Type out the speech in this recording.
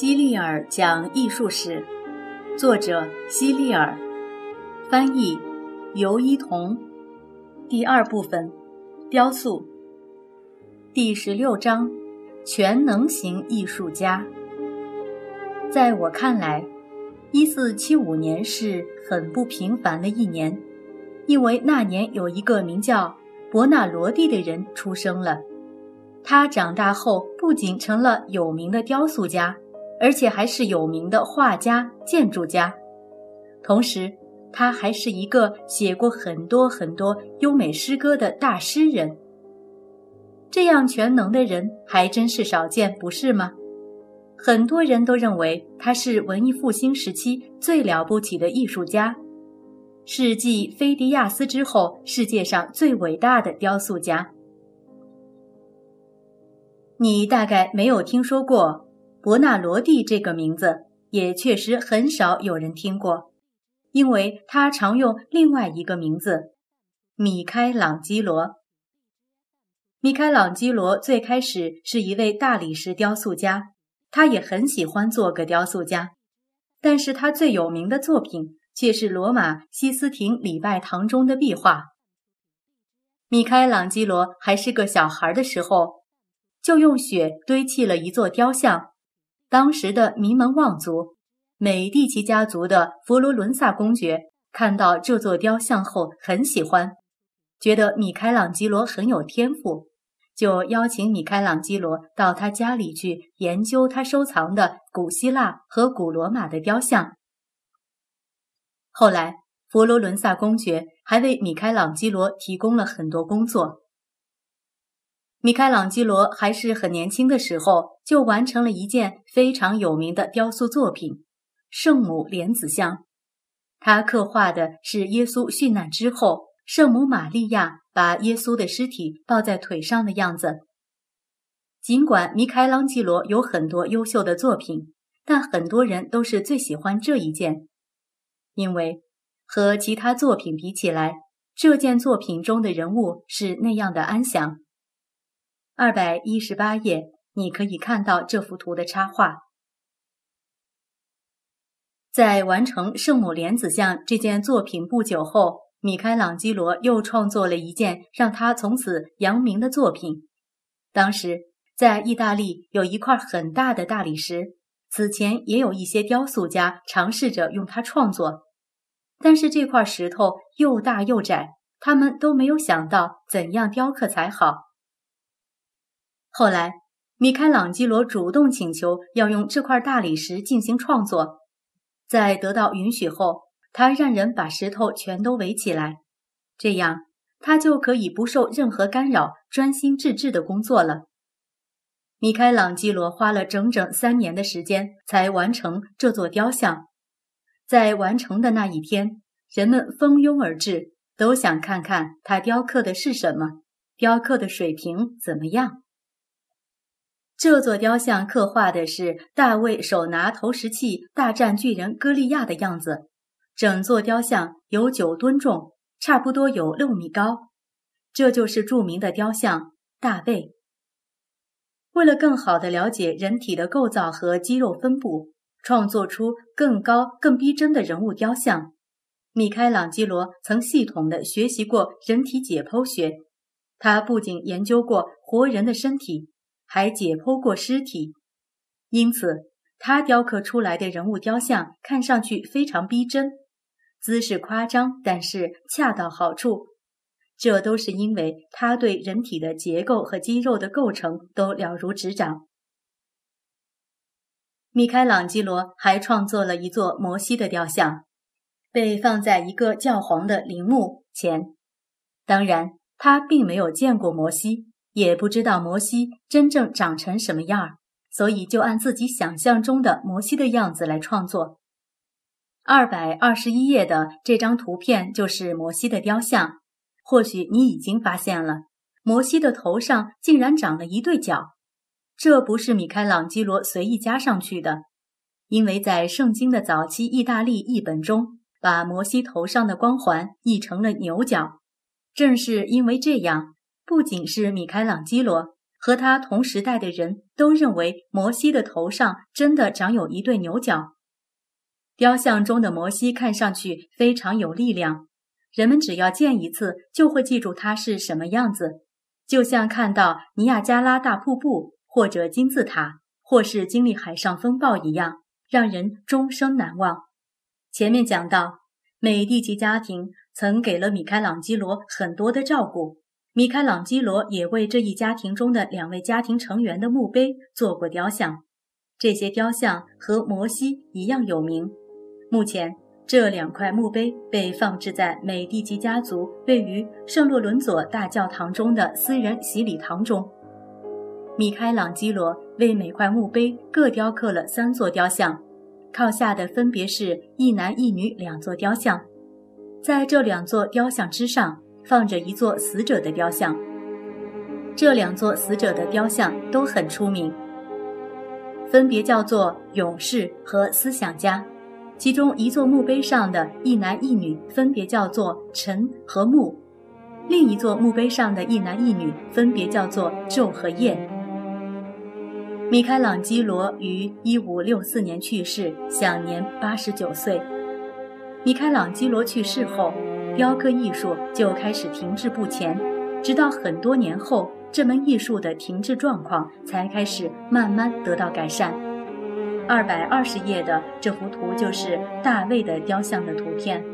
希利尔讲艺术史，作者希利尔，翻译尤一彤。第二部分，雕塑。第十六章，全能型艺术家。在我看来，一四七五年是很不平凡的一年，因为那年有一个名叫伯纳罗蒂的人出生了。他长大后不仅成了有名的雕塑家。而且还是有名的画家、建筑家，同时他还是一个写过很多很多优美诗歌的大诗人。这样全能的人还真是少见，不是吗？很多人都认为他是文艺复兴时期最了不起的艺术家，是继菲迪亚斯之后世界上最伟大的雕塑家。你大概没有听说过。伯纳罗蒂这个名字也确实很少有人听过，因为他常用另外一个名字——米开朗基罗。米开朗基罗最开始是一位大理石雕塑家，他也很喜欢做个雕塑家，但是他最有名的作品却是罗马西斯廷礼拜堂中的壁画。米开朗基罗还是个小孩的时候，就用雪堆砌了一座雕像。当时的名门望族美第奇家族的佛罗伦萨公爵看到这座雕像后很喜欢，觉得米开朗基罗很有天赋，就邀请米开朗基罗到他家里去研究他收藏的古希腊和古罗马的雕像。后来，佛罗伦萨公爵还为米开朗基罗提供了很多工作。米开朗基罗还是很年轻的时候，就完成了一件非常有名的雕塑作品《圣母莲子像》。他刻画的是耶稣殉难之后，圣母玛利亚把耶稣的尸体抱在腿上的样子。尽管米开朗基罗有很多优秀的作品，但很多人都是最喜欢这一件，因为和其他作品比起来，这件作品中的人物是那样的安详。二百一十八页，你可以看到这幅图的插画。在完成圣母莲子像这件作品不久后，米开朗基罗又创作了一件让他从此扬名的作品。当时在意大利有一块很大的大理石，此前也有一些雕塑家尝试着用它创作，但是这块石头又大又窄，他们都没有想到怎样雕刻才好。后来，米开朗基罗主动请求要用这块大理石进行创作，在得到允许后，他让人把石头全都围起来，这样他就可以不受任何干扰，专心致志的工作了。米开朗基罗花了整整三年的时间才完成这座雕像，在完成的那一天，人们蜂拥而至，都想看看他雕刻的是什么，雕刻的水平怎么样。这座雕像刻画的是大卫手拿投石器大战巨人歌利亚的样子。整座雕像有九吨重，差不多有六米高。这就是著名的雕像大卫。为了更好地了解人体的构造和肌肉分布，创作出更高、更逼真的人物雕像，米开朗基罗曾系统地学习过人体解剖学。他不仅研究过活人的身体。还解剖过尸体，因此他雕刻出来的人物雕像看上去非常逼真，姿势夸张，但是恰到好处。这都是因为他对人体的结构和肌肉的构成都了如指掌。米开朗基罗还创作了一座摩西的雕像，被放在一个教皇的陵墓前。当然，他并没有见过摩西。也不知道摩西真正长成什么样儿，所以就按自己想象中的摩西的样子来创作。二百二十一页的这张图片就是摩西的雕像。或许你已经发现了，摩西的头上竟然长了一对角，这不是米开朗基罗随意加上去的，因为在圣经的早期意大利译本中，把摩西头上的光环译成了牛角。正是因为这样。不仅是米开朗基罗，和他同时代的人都认为摩西的头上真的长有一对牛角。雕像中的摩西看上去非常有力量，人们只要见一次就会记住他是什么样子，就像看到尼亚加拉大瀑布，或者金字塔，或是经历海上风暴一样，让人终生难忘。前面讲到，美第奇家庭曾给了米开朗基罗很多的照顾，米开朗基罗也为这一家庭中的两位家庭成员的墓碑做过雕像，这些雕像和摩西一样有名。目前，这两块墓碑被放置在美第奇家族位于圣洛伦佐大教堂中的私人洗礼堂中。米开朗基罗为每块墓碑各雕刻了三座雕像，靠下的分别是一男一女两座雕像，在这两座雕像之上放着一座死者的雕像。这两座死者的雕像都很出名，分别叫做勇士和思想家。其中一座墓碑上的一男一女分别叫做陈和木，另一座墓碑上的一男一女分别叫做昼和夜。米开朗基罗于一五六四年去世，享年八十九岁。米开朗基罗去世后，雕刻艺术就开始停滞不前，直到很多年后，这门艺术的停滞状况才开始慢慢得到改善。二百二十页的这幅图就是大卫的雕像的图片。